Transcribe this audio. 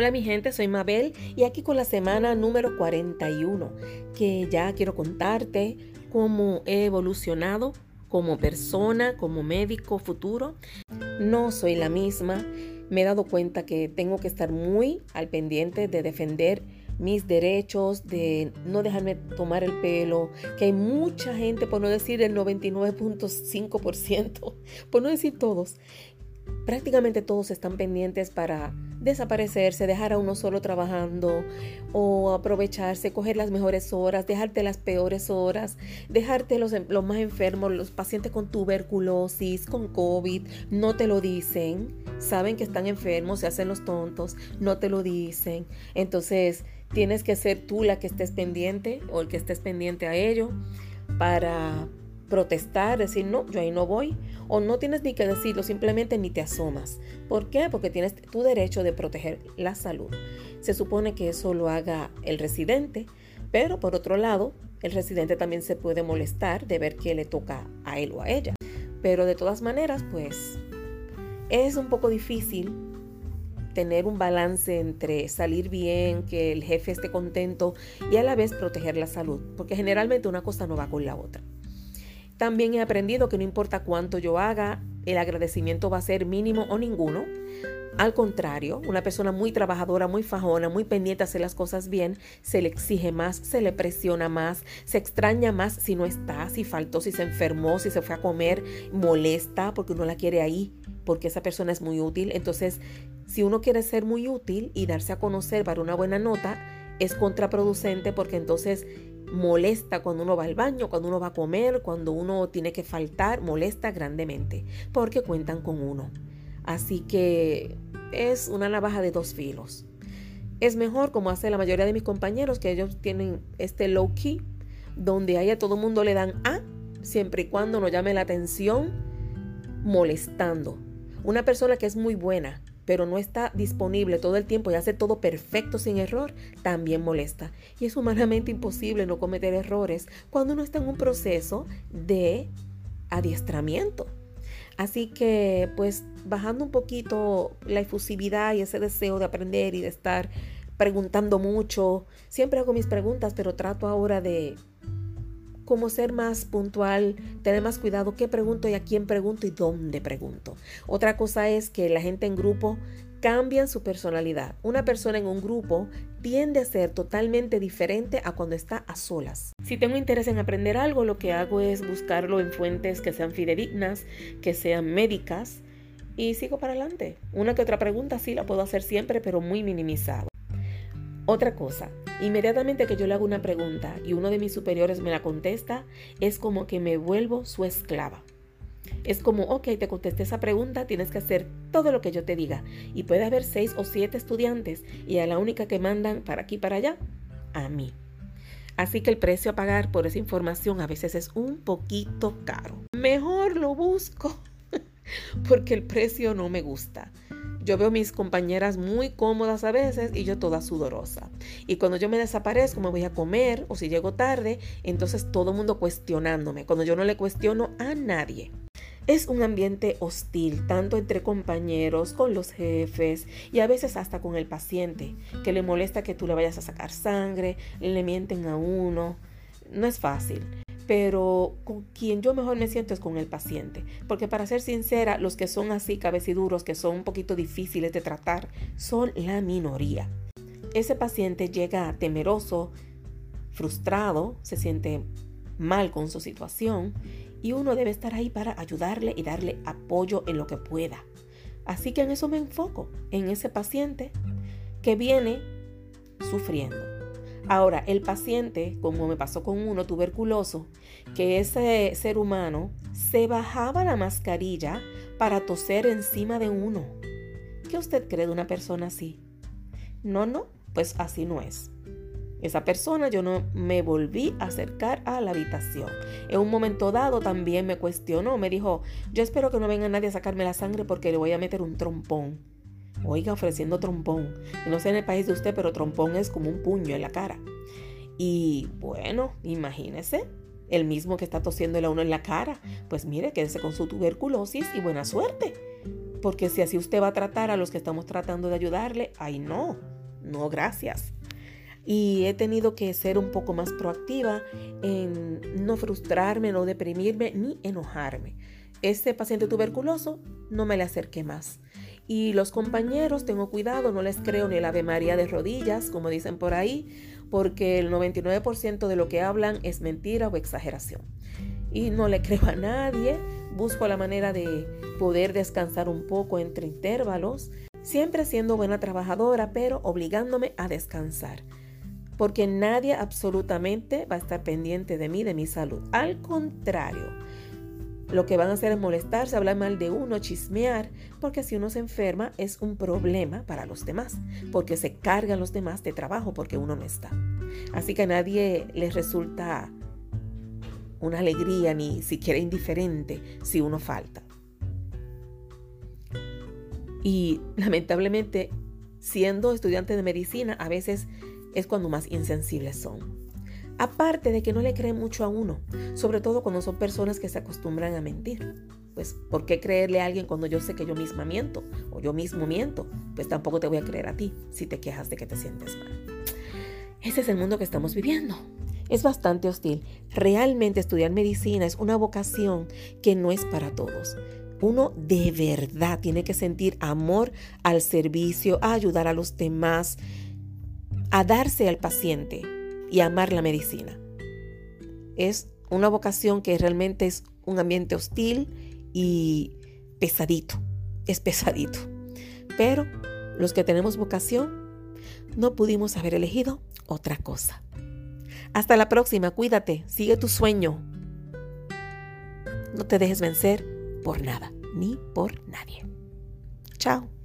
Hola mi gente, soy Mabel y aquí con la semana número 41, que ya quiero contarte cómo he evolucionado como persona, como médico futuro. No soy la misma. Me he dado cuenta que tengo que estar muy al pendiente de defender mis derechos, de no dejarme tomar el pelo, que hay mucha gente, por no decir el 99.5%, por no decir todos, prácticamente todos están pendientes para desaparecerse, dejar a uno solo trabajando o aprovecharse, coger las mejores horas, dejarte las peores horas, dejarte los, los más enfermos, los pacientes con tuberculosis, con COVID, no te lo dicen, saben que están enfermos, se hacen los tontos, no te lo dicen. Entonces tienes que ser tú la que estés pendiente o el que estés pendiente a ello para protestar, decir, no, yo ahí no voy, o no tienes ni que decirlo, simplemente ni te asomas. ¿Por qué? Porque tienes tu derecho de proteger la salud. Se supone que eso lo haga el residente, pero por otro lado, el residente también se puede molestar de ver qué le toca a él o a ella. Pero de todas maneras, pues es un poco difícil tener un balance entre salir bien, que el jefe esté contento y a la vez proteger la salud, porque generalmente una cosa no va con la otra. También he aprendido que no importa cuánto yo haga, el agradecimiento va a ser mínimo o ninguno. Al contrario, una persona muy trabajadora, muy fajona, muy pendiente a hacer las cosas bien, se le exige más, se le presiona más, se extraña más si no está, si faltó, si se enfermó, si se fue a comer, molesta porque uno la quiere ahí, porque esa persona es muy útil. Entonces, si uno quiere ser muy útil y darse a conocer para una buena nota, es contraproducente porque entonces molesta cuando uno va al baño, cuando uno va a comer, cuando uno tiene que faltar, molesta grandemente porque cuentan con uno. Así que es una navaja de dos filos. Es mejor, como hace la mayoría de mis compañeros, que ellos tienen este low key, donde ahí a todo mundo le dan A, siempre y cuando no llame la atención molestando. Una persona que es muy buena, pero no está disponible todo el tiempo y hace todo perfecto sin error, también molesta. Y es humanamente imposible no cometer errores cuando uno está en un proceso de adiestramiento. Así que, pues, bajando un poquito la efusividad y ese deseo de aprender y de estar preguntando mucho, siempre hago mis preguntas, pero trato ahora de como ser más puntual, tener más cuidado qué pregunto y a quién pregunto y dónde pregunto. Otra cosa es que la gente en grupo cambian su personalidad. Una persona en un grupo tiende a ser totalmente diferente a cuando está a solas. Si tengo interés en aprender algo, lo que hago es buscarlo en fuentes que sean fidedignas, que sean médicas y sigo para adelante. Una que otra pregunta sí la puedo hacer siempre, pero muy minimizado. Otra cosa, inmediatamente que yo le hago una pregunta y uno de mis superiores me la contesta, es como que me vuelvo su esclava. Es como, ok, te contesté esa pregunta, tienes que hacer todo lo que yo te diga. Y puede haber seis o siete estudiantes y a la única que mandan para aquí para allá, a mí. Así que el precio a pagar por esa información a veces es un poquito caro. Mejor lo busco porque el precio no me gusta. Yo veo mis compañeras muy cómodas a veces y yo toda sudorosa. Y cuando yo me desaparezco, me voy a comer o si llego tarde, entonces todo el mundo cuestionándome, cuando yo no le cuestiono a nadie. Es un ambiente hostil, tanto entre compañeros, con los jefes y a veces hasta con el paciente, que le molesta que tú le vayas a sacar sangre, le mienten a uno. No es fácil pero con quien yo mejor me siento es con el paciente. Porque para ser sincera, los que son así cabeciduros, que son un poquito difíciles de tratar, son la minoría. Ese paciente llega temeroso, frustrado, se siente mal con su situación y uno debe estar ahí para ayudarle y darle apoyo en lo que pueda. Así que en eso me enfoco, en ese paciente que viene sufriendo Ahora, el paciente, como me pasó con uno tuberculoso, que ese ser humano se bajaba la mascarilla para toser encima de uno. ¿Qué usted cree de una persona así? No, no, pues así no es. Esa persona yo no me volví a acercar a la habitación. En un momento dado también me cuestionó, me dijo, yo espero que no venga nadie a sacarme la sangre porque le voy a meter un trompón. Oiga, ofreciendo trompón. no sé en el país de usted, pero trompón es como un puño en la cara. Y bueno, imagínese, el mismo que está tosiendo a uno en la cara. Pues mire, quédese con su tuberculosis y buena suerte. Porque si así usted va a tratar a los que estamos tratando de ayudarle, ay no, no, gracias. Y he tenido que ser un poco más proactiva en no frustrarme, no deprimirme ni enojarme. Este paciente tuberculoso no me le acerqué más. Y los compañeros, tengo cuidado, no les creo ni el Ave María de rodillas, como dicen por ahí, porque el 99% de lo que hablan es mentira o exageración. Y no le creo a nadie, busco la manera de poder descansar un poco entre intervalos, siempre siendo buena trabajadora, pero obligándome a descansar. Porque nadie absolutamente va a estar pendiente de mí, de mi salud. Al contrario, lo que van a hacer es molestarse, hablar mal de uno, chismear, porque si uno se enferma es un problema para los demás, porque se cargan los demás de trabajo porque uno no está. Así que a nadie les resulta una alegría ni siquiera indiferente si uno falta. Y lamentablemente, siendo estudiante de medicina, a veces es cuando más insensibles son. Aparte de que no le creen mucho a uno, sobre todo cuando son personas que se acostumbran a mentir. Pues, ¿por qué creerle a alguien cuando yo sé que yo misma miento o yo mismo miento? Pues tampoco te voy a creer a ti si te quejas de que te sientes mal. Ese es el mundo que estamos viviendo. Es bastante hostil. Realmente estudiar medicina es una vocación que no es para todos. Uno de verdad tiene que sentir amor al servicio, a ayudar a los demás, a darse al paciente, y amar la medicina. Es una vocación que realmente es un ambiente hostil y pesadito, es pesadito. Pero los que tenemos vocación no pudimos haber elegido otra cosa. Hasta la próxima, cuídate, sigue tu sueño. No te dejes vencer por nada, ni por nadie. Chao.